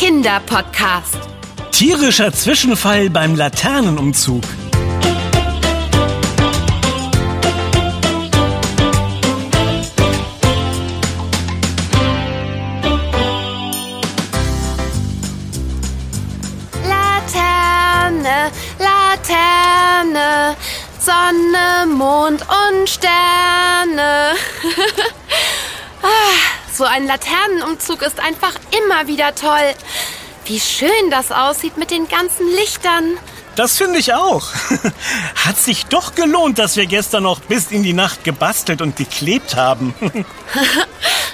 Kinderpodcast. Tierischer Zwischenfall beim Laternenumzug. Laterne, Laterne, Sonne, Mond und Sterne. So ein Laternenumzug ist einfach immer wieder toll. Wie schön das aussieht mit den ganzen Lichtern. Das finde ich auch. Hat sich doch gelohnt, dass wir gestern noch bis in die Nacht gebastelt und geklebt haben.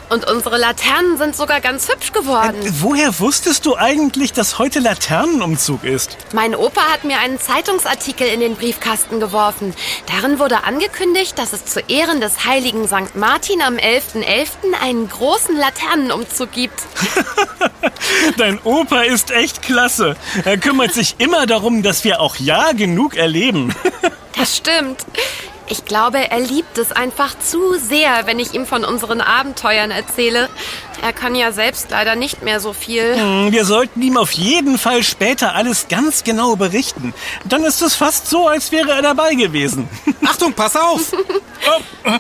Und unsere Laternen sind sogar ganz hübsch geworden. Woher wusstest du eigentlich, dass heute Laternenumzug ist? Mein Opa hat mir einen Zeitungsartikel in den Briefkasten geworfen. Darin wurde angekündigt, dass es zu Ehren des heiligen St. Martin am 11.11. einen großen Laternenumzug gibt. Dein Opa ist echt klasse. Er kümmert sich immer darum, dass wir auch ja genug erleben. Das stimmt. Ich glaube, er liebt es einfach zu sehr, wenn ich ihm von unseren Abenteuern erzähle. Er kann ja selbst leider nicht mehr so viel. Hm, Wir sollten ihm auf jeden Fall später alles ganz genau berichten. Dann ist es fast so, als wäre er dabei gewesen. Achtung, pass auf! Oh, äh,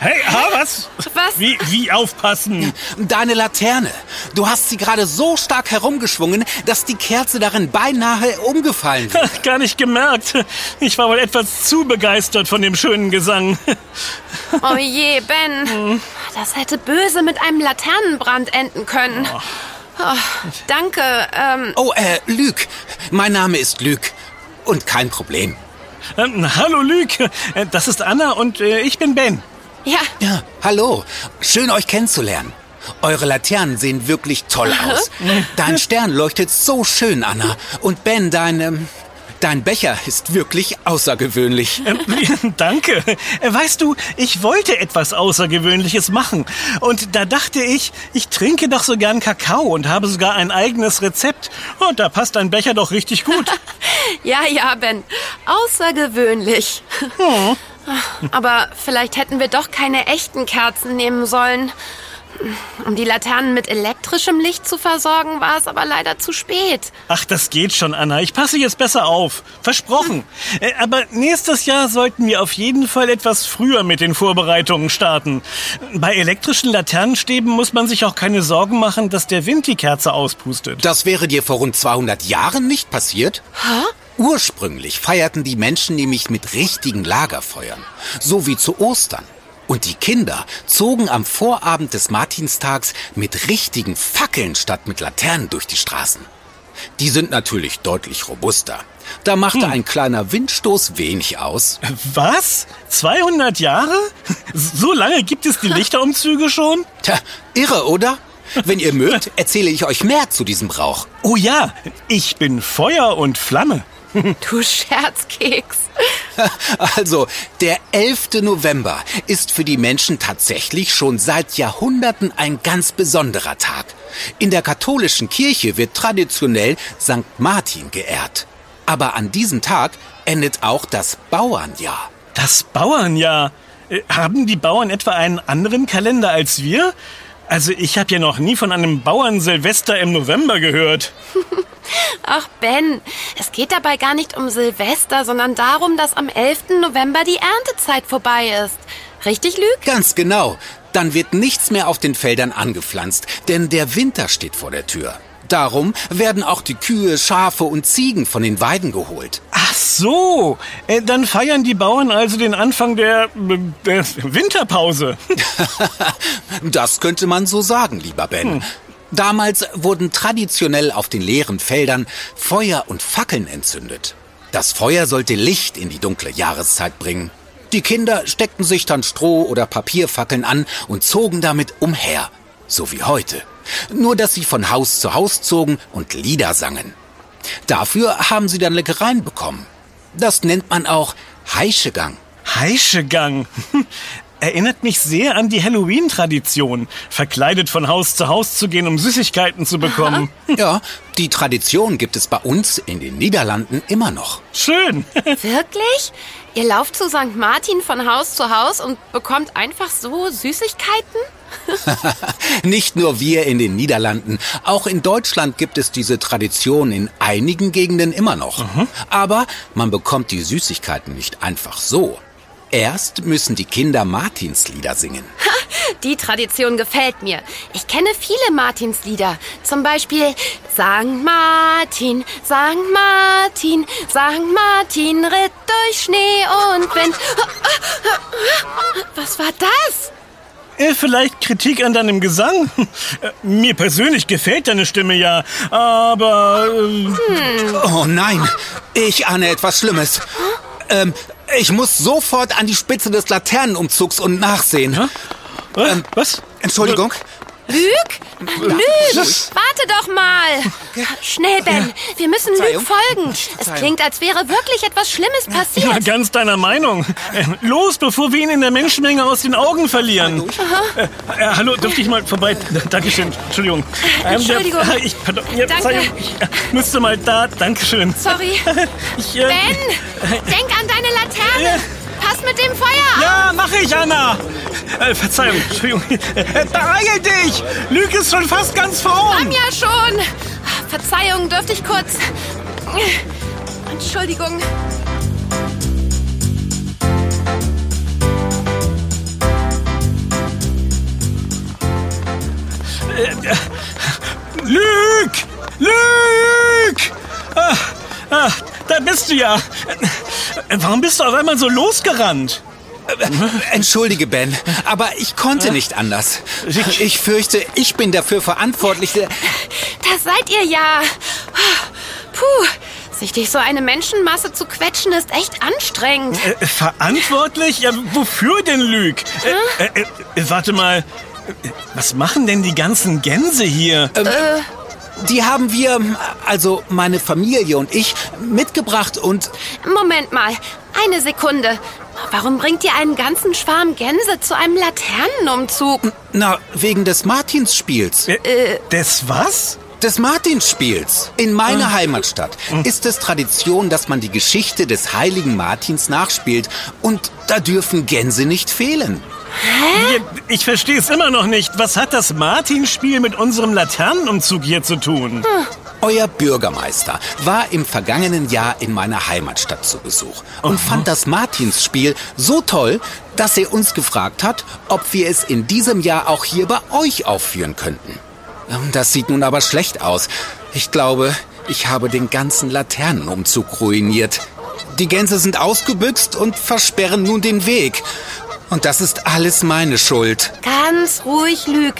hey, ah, was? Was? Wie, wie aufpassen? Deine Laterne. Du hast sie gerade so stark herumgeschwungen, dass die Kerze darin beinahe umgefallen wäre. Gar nicht gemerkt. Ich war wohl etwas zu begeistert von dem schönen Gesang. Oh je, Ben. Das hätte böse mit einem Laternenbrand enden können. Oh, danke. Ähm, Oh, äh, Lüg. Mein Name ist Lüg. Und kein Problem. Ähm, hallo Lüg, Äh, das ist Anna und äh, ich bin Ben. ja, Ja, hallo. Schön, euch kennenzulernen. Eure Laternen sehen wirklich toll aus. Dein Stern leuchtet so schön, Anna. Und Ben, dein, ähm, dein Becher ist wirklich außergewöhnlich. Ähm, Danke. Äh, Weißt du, ich wollte etwas Außergewöhnliches machen. Und da dachte ich, ich trinke doch so gern Kakao und habe sogar ein eigenes Rezept. Und da passt ein Becher doch richtig gut. ja, ja, Ben. Außergewöhnlich. Aber vielleicht hätten wir doch keine echten Kerzen nehmen sollen. Um die Laternen mit elektrischem Licht zu versorgen, war es aber leider zu spät. Ach, das geht schon, Anna. Ich passe jetzt besser auf. Versprochen. Äh, Aber nächstes Jahr sollten wir auf jeden Fall etwas früher mit den Vorbereitungen starten. Bei elektrischen Laternenstäben muss man sich auch keine Sorgen machen, dass der Wind die Kerze auspustet. Das wäre dir vor rund 200 Jahren nicht passiert? Ursprünglich feierten die Menschen nämlich mit richtigen Lagerfeuern, so wie zu Ostern. Und die Kinder zogen am Vorabend des Martinstags mit richtigen Fackeln statt mit Laternen durch die Straßen. Die sind natürlich deutlich robuster. Da machte ein kleiner Windstoß wenig aus. Was? 200 Jahre? So lange gibt es die Lichterumzüge schon? Tja, irre, oder? Wenn ihr mögt, erzähle ich euch mehr zu diesem Brauch. Oh ja, ich bin Feuer und Flamme. Du Scherzkeks. Also, der 11. November ist für die Menschen tatsächlich schon seit Jahrhunderten ein ganz besonderer Tag. In der katholischen Kirche wird traditionell St. Martin geehrt. Aber an diesem Tag endet auch das Bauernjahr. Das Bauernjahr. Äh, Haben die Bauern etwa einen anderen Kalender als wir? Also ich habe ja noch nie von einem Bauern-Silvester im November gehört. Ach, Ben, es geht dabei gar nicht um Silvester, sondern darum, dass am 11. November die Erntezeit vorbei ist. Richtig, Lüg? Ganz genau. Dann wird nichts mehr auf den Feldern angepflanzt, denn der Winter steht vor der Tür. Darum werden auch die Kühe, Schafe und Ziegen von den Weiden geholt. Ach so, äh, dann feiern die Bauern also den Anfang der, äh, der Winterpause. Das könnte man so sagen, lieber Ben. Damals wurden traditionell auf den leeren Feldern Feuer und Fackeln entzündet. Das Feuer sollte Licht in die dunkle Jahreszeit bringen. Die Kinder steckten sich dann Stroh- oder Papierfackeln an und zogen damit umher, so wie heute. Nur dass sie von Haus zu Haus zogen und Lieder sangen. Dafür haben sie dann Leckereien bekommen. Das nennt man auch Heischegang. Heischegang. Erinnert mich sehr an die Halloween-Tradition, verkleidet von Haus zu Haus zu gehen, um Süßigkeiten zu bekommen. Ja, die Tradition gibt es bei uns in den Niederlanden immer noch. Schön. Wirklich? Ihr lauft zu St. Martin von Haus zu Haus und bekommt einfach so Süßigkeiten? Nicht nur wir in den Niederlanden, auch in Deutschland gibt es diese Tradition in einigen Gegenden immer noch. Aber man bekommt die Süßigkeiten nicht einfach so. Erst müssen die Kinder Martinslieder singen. Die Tradition gefällt mir. Ich kenne viele Martinslieder. Zum Beispiel Sankt Martin, Sankt Martin, Sankt Martin ritt durch Schnee und Wind. Was war das? Äh, Vielleicht Kritik an deinem Gesang? Äh, Mir persönlich gefällt deine Stimme ja, aber... äh, Oh nein, ich ahne etwas Schlimmes. Ähm, ich muss sofort an die Spitze des Laternenumzugs und nachsehen. äh, was? Entschuldigung. Lüg? Lüg! Warte doch mal! Schnell, Ben. Wir müssen Lüg folgen. Es klingt, als wäre wirklich etwas Schlimmes Ja, passiert. ganz deiner Meinung. Äh, Los, bevor wir ihn in der Menschenmenge aus den Augen verlieren. Äh, äh, hallo, dürfte ich mal vorbei? Dankeschön, Entschuldigung. Ähm, Entschuldigung. Der, ich, pardon, ja, Danke. Ich äh, müsste mal da. Dankeschön. Sorry. Ich, äh, Ben, denk an deine Laterne. Pass mit dem Feuer. Ja, mache ich, Anna. Äh, Verzeihung, Entschuldigung. Äh, beeil dich! Lüg ist schon fast ganz vorn. Komm ja schon. Verzeihung, dürfte ich kurz. Entschuldigung. Lüg! Lüg! Ah, ah, da bist du ja. Äh, Warum bist du auf einmal so losgerannt? Entschuldige, Ben, aber ich konnte nicht anders. Ich fürchte, ich bin dafür verantwortlich. Da seid ihr ja. Puh, sich durch so eine Menschenmasse zu quetschen, ist echt anstrengend. Äh, verantwortlich? Ja, wofür denn Lüg? Äh, äh, äh, warte mal. Äh, Was machen denn die ganzen Gänse hier? Die haben wir, also meine Familie und ich, mitgebracht und Moment mal, eine Sekunde. Warum bringt ihr einen ganzen Schwarm Gänse zu einem Laternenumzug? na, wegen des Martinsspiels. Äh, des was? Des Martinsspiels. In meiner Heimatstadt ist es Tradition, dass man die Geschichte des heiligen Martins nachspielt. Und da dürfen Gänse nicht fehlen. Ja, Ich verstehe es immer noch nicht. Was hat das Martinspiel mit unserem Laternenumzug hier zu tun? Euer Bürgermeister war im vergangenen Jahr in meiner Heimatstadt zu Besuch und fand das Martinsspiel so toll, dass er uns gefragt hat, ob wir es in diesem Jahr auch hier bei euch aufführen könnten. Ähm, Das sieht nun aber schlecht aus. Ich glaube, ich habe den ganzen Laternenumzug ruiniert. Die Gänse sind ausgebüxt und versperren nun den Weg. Und das ist alles meine Schuld. Ganz ruhig, Lüg.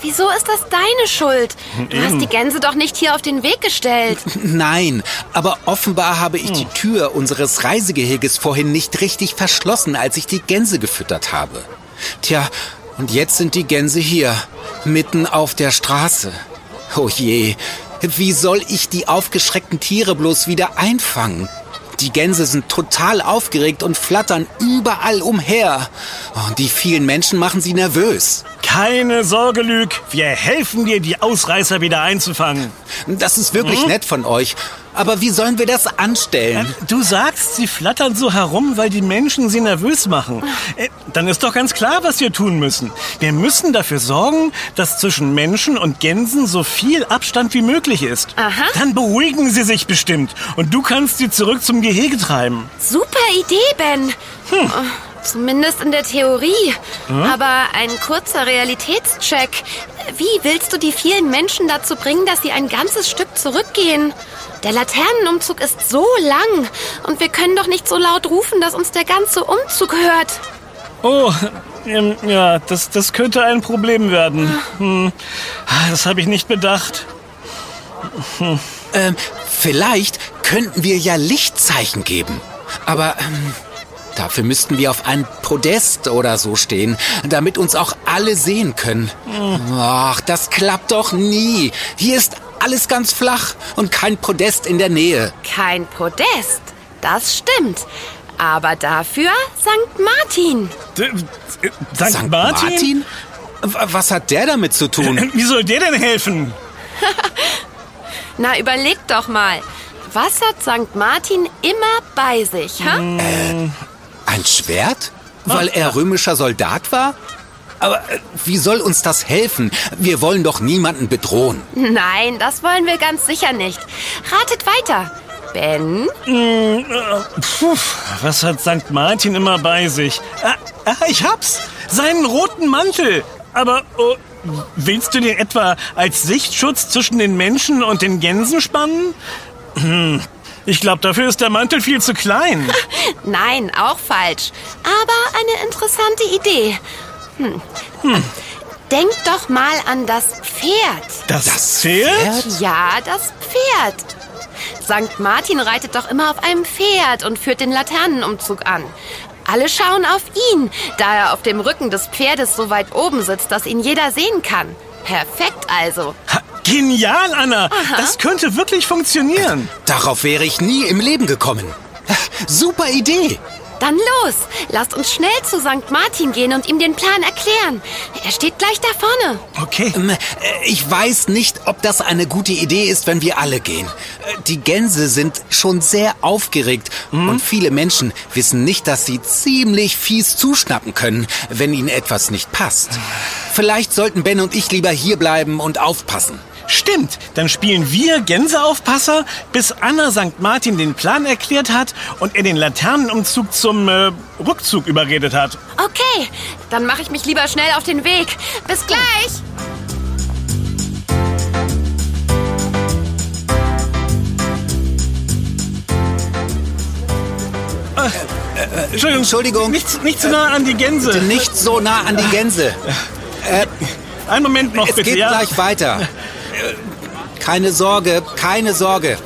Wieso ist das deine Schuld? Du hast die Gänse doch nicht hier auf den Weg gestellt. Nein, aber offenbar habe ich die Tür unseres Reisegeheges vorhin nicht richtig verschlossen, als ich die Gänse gefüttert habe. Tja, und jetzt sind die Gänse hier, mitten auf der Straße. Oh je, wie soll ich die aufgeschreckten Tiere bloß wieder einfangen? Die Gänse sind total aufgeregt und flattern überall umher. Oh, die vielen Menschen machen sie nervös. Keine Sorge, Lüg. Wir helfen dir, die Ausreißer wieder einzufangen. Das ist wirklich nett von euch. Aber wie sollen wir das anstellen? Du sagst, sie flattern so herum, weil die Menschen sie nervös machen. Äh, Dann ist doch ganz klar, was wir tun müssen. Wir müssen dafür sorgen, dass zwischen Menschen und Gänsen so viel Abstand wie möglich ist. Aha. Dann beruhigen sie sich bestimmt und du kannst sie zurück zum Gehege treiben. Super Idee, Ben. Oh, Zumindest in der Theorie. Aber ein kurzer Realitätscheck. Wie willst du die vielen Menschen dazu bringen, dass sie ein ganzes Stück zurückgehen? Der Laternenumzug ist so lang und wir können doch nicht so laut rufen, dass uns der ganze Umzug hört. Oh, ähm, ja, das, das könnte ein Problem werden. Hm. Ah, Das habe ich nicht bedacht. Ähm, vielleicht könnten wir ja Lichtzeichen geben. Aber ähm, dafür müssten wir auf ein Podest oder so stehen, damit uns auch alle sehen können. Ach, das klappt doch nie. Hier ist alles ganz flach und kein Podest in der Nähe. Kein Podest. Das stimmt. Aber dafür St. Martin. D äh, St. Martin? W- Was hat der damit zu tun? Wie soll der denn helfen? Na, überleg doch mal. Was hat St. Martin immer bei sich, ha? Ein Schwert? Weil er römischer Soldat war? Aber äh, wie soll uns das helfen? Wir wollen doch niemanden bedrohen. Nein, das wollen wir ganz sicher nicht. Ratet weiter. Ben? Puh, was hat St. Martin immer bei sich? Ah, ah, ich hab's! Seinen roten Mantel! Aber oh, willst du den etwa als Sichtschutz zwischen den Menschen und den Gänsen spannen? Ich glaube, dafür ist der Mantel viel zu klein. Nein, auch falsch. Aber eine interessante Idee. Hm. Hm. Denk doch mal an das Pferd. Das, das Pferd? Ja, das Pferd. St. Martin reitet doch immer auf einem Pferd und führt den Laternenumzug an. Alle schauen auf ihn, da er auf dem Rücken des Pferdes so weit oben sitzt, dass ihn jeder sehen kann. Perfekt also. Genial, Anna. Aha. Das könnte wirklich funktionieren. Darauf wäre ich nie im Leben gekommen. Super Idee. Dann los! Lasst uns schnell zu St. Martin gehen und ihm den Plan erklären. Er steht gleich da vorne. Okay. Ähm, äh, ich weiß nicht, ob das eine gute Idee ist, wenn wir alle gehen. Äh, die Gänse sind schon sehr aufgeregt mhm. und viele Menschen wissen nicht, dass sie ziemlich fies zuschnappen können, wenn ihnen etwas nicht passt. Vielleicht sollten Ben und ich lieber hier bleiben und aufpassen. Stimmt, dann spielen wir Gänseaufpasser, bis Anna St. Martin den Plan erklärt hat und er den Laternenumzug zum äh, Rückzug überredet hat. Okay, dann mache ich mich lieber schnell auf den Weg. Bis gleich! Äh, äh, Entschuldigung, Entschuldigung. Nicht, nicht zu nah an die Gänse. Nicht so nah an die Gänse. Äh, Einen Moment noch, es bitte. Es geht ja? gleich weiter. Keine Sorge, keine Sorge.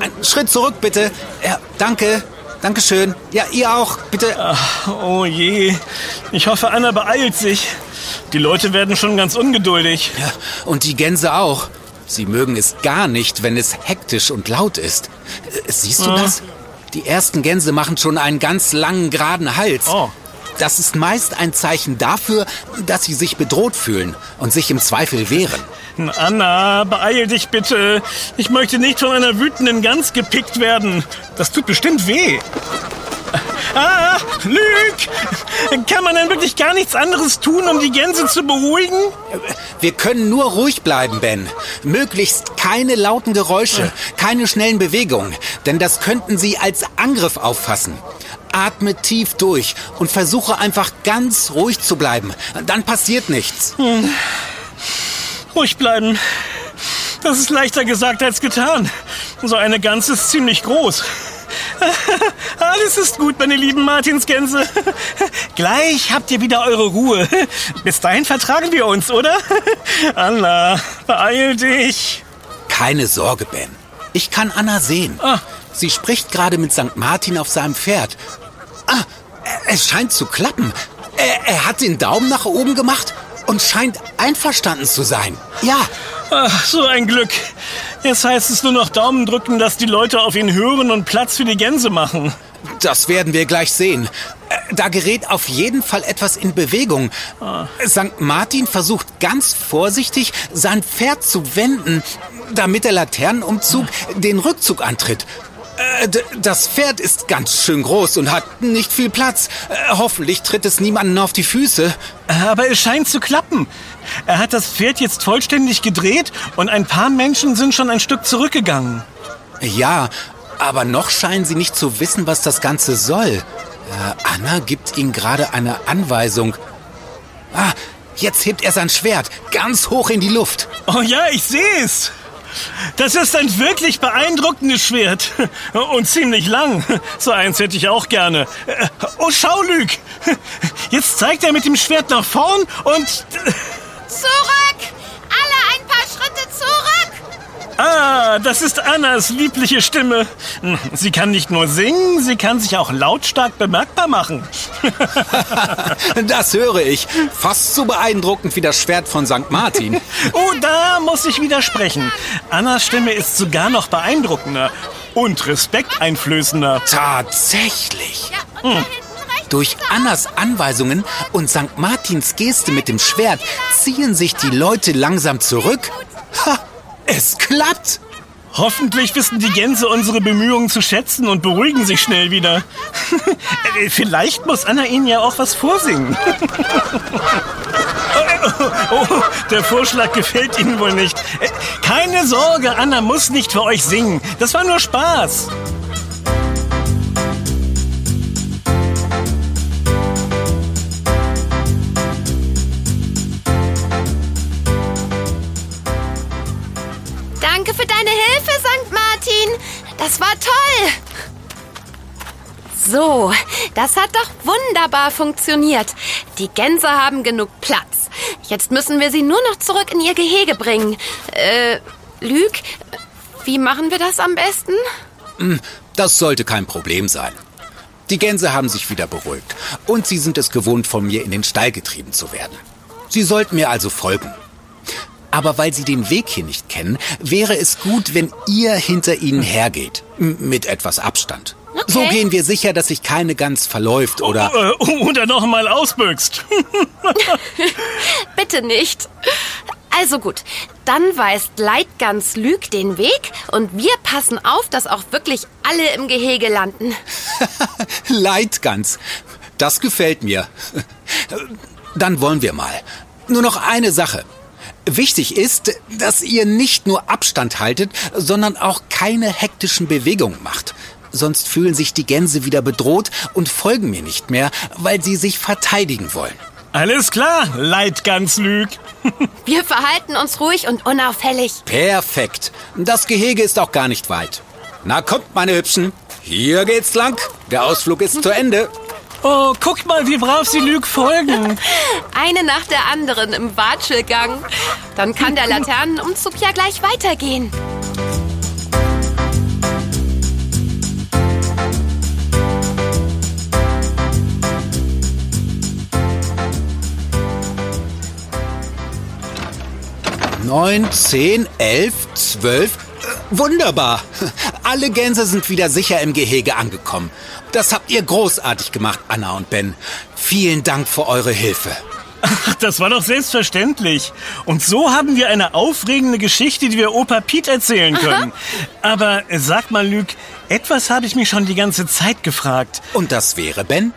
Ein Schritt zurück, bitte. Ja, danke. Dankeschön. Ja, ihr auch, bitte. Ach, oh je. Ich hoffe, Anna beeilt sich. Die Leute werden schon ganz ungeduldig. Ja, und die Gänse auch. Sie mögen es gar nicht, wenn es hektisch und laut ist. Äh, siehst du ja. das? Die ersten Gänse machen schon einen ganz langen, geraden Hals. Oh. Das ist meist ein Zeichen dafür, dass sie sich bedroht fühlen und sich im Zweifel wehren. Anna, beeil dich bitte. Ich möchte nicht von einer wütenden Gans gepickt werden. Das tut bestimmt weh. Ah, Lüg! Kann man denn wirklich gar nichts anderes tun, um die Gänse zu beruhigen? Wir können nur ruhig bleiben, Ben. Möglichst keine lauten Geräusche, keine schnellen Bewegungen, denn das könnten sie als Angriff auffassen. Atme tief durch und versuche einfach ganz ruhig zu bleiben. Dann passiert nichts. Hm. Ruhig bleiben. Das ist leichter gesagt als getan. So eine Gans ist ziemlich groß. Alles ist gut, meine lieben Martinsgänse. Gleich habt ihr wieder eure Ruhe. Bis dahin vertragen wir uns, oder? Anna, beeil dich. Keine Sorge, Ben. Ich kann Anna sehen. Ah. Sie spricht gerade mit St. Martin auf seinem Pferd. Ah, es scheint zu klappen. Er, er hat den Daumen nach oben gemacht und scheint einverstanden zu sein. Ja. Ach, so ein Glück. Jetzt heißt es nur noch Daumen drücken, dass die Leute auf ihn hören und Platz für die Gänse machen. Das werden wir gleich sehen. Äh, da gerät auf jeden Fall etwas in Bewegung. Ah. St. Martin versucht ganz vorsichtig, sein Pferd zu wenden, damit der Laternenumzug den Rückzug antritt. Äh, das Pferd ist ganz schön groß und hat nicht viel Platz. Äh, hoffentlich tritt es niemanden auf die Füße. Aber es scheint zu klappen. Er hat das Pferd jetzt vollständig gedreht und ein paar Menschen sind schon ein Stück zurückgegangen. Ja, aber noch scheinen sie nicht zu wissen, was das Ganze soll. Äh, Anna gibt ihm gerade eine Anweisung. Ah, jetzt hebt er sein Schwert ganz hoch in die Luft. Oh ja, ich sehe es. Das ist ein wirklich beeindruckendes Schwert. Und ziemlich lang. So eins hätte ich auch gerne. Oh, schau, Lüg. Jetzt zeigt er mit dem Schwert nach vorn und... Zurück! Ah, das ist Annas liebliche Stimme. Sie kann nicht nur singen, sie kann sich auch lautstark bemerkbar machen. das höre ich. Fast so beeindruckend wie das Schwert von St. Martin. Oh, da muss ich widersprechen. Annas Stimme ist sogar noch beeindruckender und respekteinflößender. Tatsächlich. Hm. Durch Annas Anweisungen und St. Martins Geste mit dem Schwert ziehen sich die Leute langsam zurück. Es klappt! Hoffentlich wissen die Gänse unsere Bemühungen zu schätzen und beruhigen sich schnell wieder. Vielleicht muss Anna ihnen ja auch was vorsingen. Oh, oh, der Vorschlag gefällt Ihnen wohl nicht. Keine Sorge, Anna muss nicht für euch singen. Das war nur Spaß. Das war toll. So, das hat doch wunderbar funktioniert. Die Gänse haben genug Platz. Jetzt müssen wir sie nur noch zurück in ihr Gehege bringen. Äh, Lüg, wie machen wir das am besten? Hm, das sollte kein Problem sein. Die Gänse haben sich wieder beruhigt und sie sind es gewohnt, von mir in den Stall getrieben zu werden. Sie sollten mir also folgen. Aber weil sie den Weg hier nicht kennen, wäre es gut, wenn ihr hinter ihnen hergeht. Mit etwas Abstand. Okay. So gehen wir sicher, dass sich keine Gans verläuft oder... Oh, äh, oder noch mal ausbüchst. Bitte nicht. Also gut, dann weist Leitgans Lüg den Weg und wir passen auf, dass auch wirklich alle im Gehege landen. Leitgans, das gefällt mir. Dann wollen wir mal. Nur noch eine Sache. Wichtig ist, dass ihr nicht nur Abstand haltet, sondern auch keine hektischen Bewegungen macht. Sonst fühlen sich die Gänse wieder bedroht und folgen mir nicht mehr, weil sie sich verteidigen wollen. Alles klar, Leitganslüg. Wir verhalten uns ruhig und unauffällig. Perfekt. Das Gehege ist auch gar nicht weit. Na kommt, meine Hübschen. Hier geht's lang. Der Ausflug ist zu Ende. Oh, guck mal, wie brav sie Lüg folgen. Eine nach der anderen im Watschelgang. Dann kann der Laternenumzug ja gleich weitergehen. Neun, zehn, elf, zwölf. Wunderbar. Alle Gänse sind wieder sicher im Gehege angekommen. Das habt ihr großartig gemacht, Anna und Ben. Vielen Dank für eure Hilfe. Ach, das war doch selbstverständlich. Und so haben wir eine aufregende Geschichte, die wir Opa Piet erzählen können. Aber sag mal, Lüg, etwas habe ich mich schon die ganze Zeit gefragt. Und das wäre, Ben?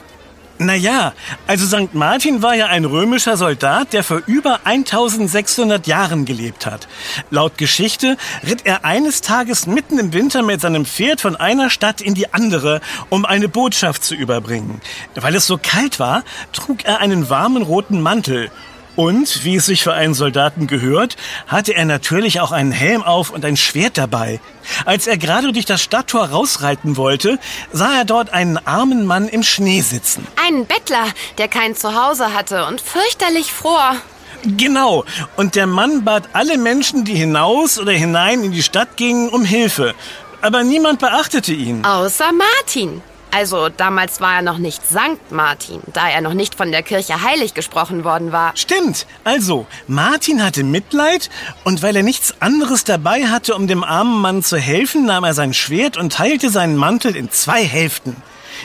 Naja, also St. Martin war ja ein römischer Soldat, der vor über 1600 Jahren gelebt hat. Laut Geschichte ritt er eines Tages mitten im Winter mit seinem Pferd von einer Stadt in die andere, um eine Botschaft zu überbringen. Weil es so kalt war, trug er einen warmen roten Mantel und, wie es sich für einen Soldaten gehört, hatte er natürlich auch einen Helm auf und ein Schwert dabei. Als er gerade durch das Stadttor rausreiten wollte, sah er dort einen armen Mann im Schnee sitzen. Einen Bettler, der kein Zuhause hatte und fürchterlich fror. Genau. Und der Mann bat alle Menschen, die hinaus oder hinein in die Stadt gingen, um Hilfe. Aber niemand beachtete ihn. Außer Martin. Also damals war er noch nicht Sankt Martin, da er noch nicht von der Kirche heilig gesprochen worden war. Stimmt. Also, Martin hatte Mitleid und weil er nichts anderes dabei hatte, um dem armen Mann zu helfen, nahm er sein Schwert und teilte seinen Mantel in zwei Hälften.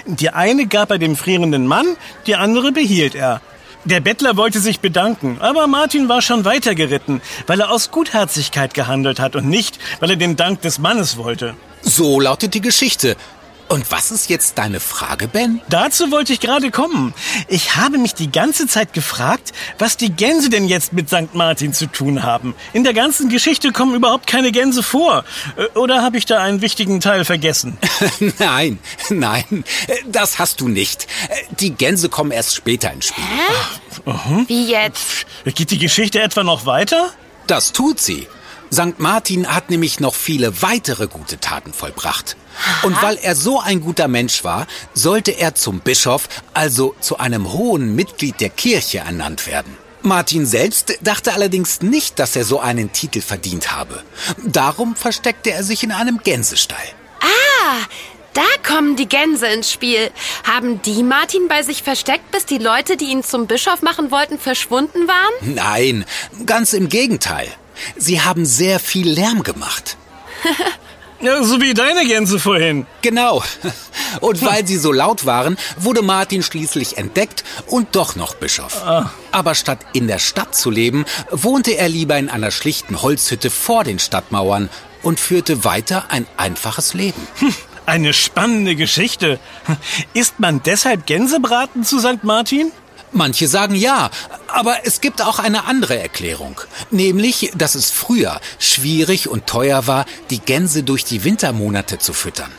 Die eine gab er dem frierenden Mann, die andere behielt er. Der Bettler wollte sich bedanken, aber Martin war schon weitergeritten, weil er aus Gutherzigkeit gehandelt hat und nicht, weil er den Dank des Mannes wollte. So lautet die Geschichte. Und was ist jetzt deine Frage, Ben? Dazu wollte ich gerade kommen. Ich habe mich die ganze Zeit gefragt, was die Gänse denn jetzt mit St. Martin zu tun haben. In der ganzen Geschichte kommen überhaupt keine Gänse vor. Äh, oder habe ich da einen wichtigen Teil vergessen? nein, nein, das hast du nicht. Die Gänse kommen erst später ins Spiel. Hä? Uh Wie jetzt? Geht die Geschichte etwa noch weiter? Das tut sie. St. Martin hat nämlich noch viele weitere gute Taten vollbracht. Und weil er so ein guter Mensch war, sollte er zum Bischof, also zu einem hohen Mitglied der Kirche ernannt werden. Martin selbst dachte allerdings nicht, dass er so einen Titel verdient habe. Darum versteckte er sich in einem Gänsestall. Ah, da kommen die Gänse ins Spiel. Haben die Martin bei sich versteckt, bis die Leute, die ihn zum Bischof machen wollten, verschwunden waren? Nein, ganz im Gegenteil. Sie haben sehr viel Lärm gemacht. Ja, so wie deine Gänse vorhin. Genau. Und weil sie so laut waren, wurde Martin schließlich entdeckt und doch noch Bischof. Ah. Aber statt in der Stadt zu leben, wohnte er lieber in einer schlichten Holzhütte vor den Stadtmauern, und führte weiter ein einfaches Leben. Eine spannende Geschichte. Isst man deshalb Gänsebraten zu St. Martin? Manche sagen ja, aber es gibt auch eine andere Erklärung. Nämlich, dass es früher schwierig und teuer war, die Gänse durch die Wintermonate zu füttern.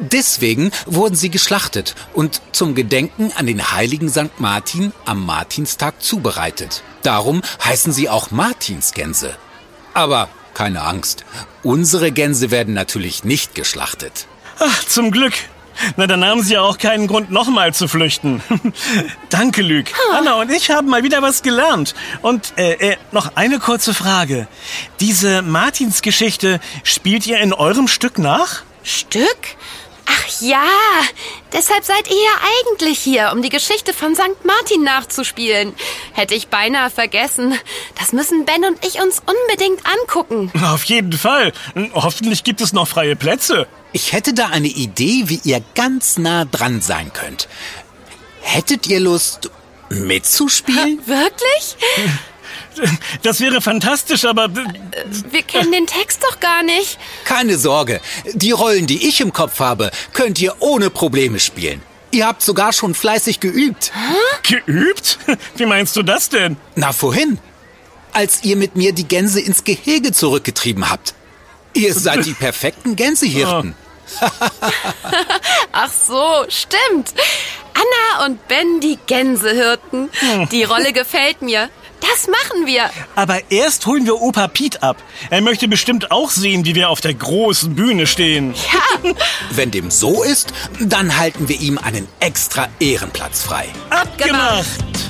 Deswegen wurden sie geschlachtet und zum Gedenken an den heiligen St. Martin am Martinstag zubereitet. Darum heißen sie auch Martinsgänse. Aber keine Angst, unsere Gänse werden natürlich nicht geschlachtet. Ach, zum Glück. Na, dann haben Sie ja auch keinen Grund, nochmal zu flüchten. Danke, Lüg. Anna und ich haben mal wieder was gelernt. Und äh, äh, noch eine kurze Frage. Diese Martinsgeschichte spielt ihr in eurem Stück nach? Stück? Ach ja, deshalb seid ihr ja eigentlich hier, um die Geschichte von St. Martin nachzuspielen. Hätte ich beinahe vergessen. Das müssen Ben und ich uns unbedingt angucken. Auf jeden Fall. Hoffentlich gibt es noch freie Plätze. Ich hätte da eine Idee, wie ihr ganz nah dran sein könnt. Hättet ihr Lust mitzuspielen? Wirklich? Das wäre fantastisch, aber Wir kennen den Text doch gar nicht. Keine Sorge, die Rollen, die ich im Kopf habe, könnt ihr ohne Probleme spielen. Ihr habt sogar schon fleißig geübt. geübt? Wie meinst du das denn? Na, vorhin, als ihr mit mir die Gänse ins Gehege zurückgetrieben habt. Ihr seid die perfekten Gänsehirten. Ach so, stimmt. Anna und Ben, die Gänsehirten. Die Rolle gefällt mir. Das machen wir. Aber erst holen wir Opa Piet ab. Er möchte bestimmt auch sehen, wie wir auf der großen Bühne stehen. Ja, Wenn dem so ist, dann halten wir ihm einen extra Ehrenplatz frei. Abgemacht! das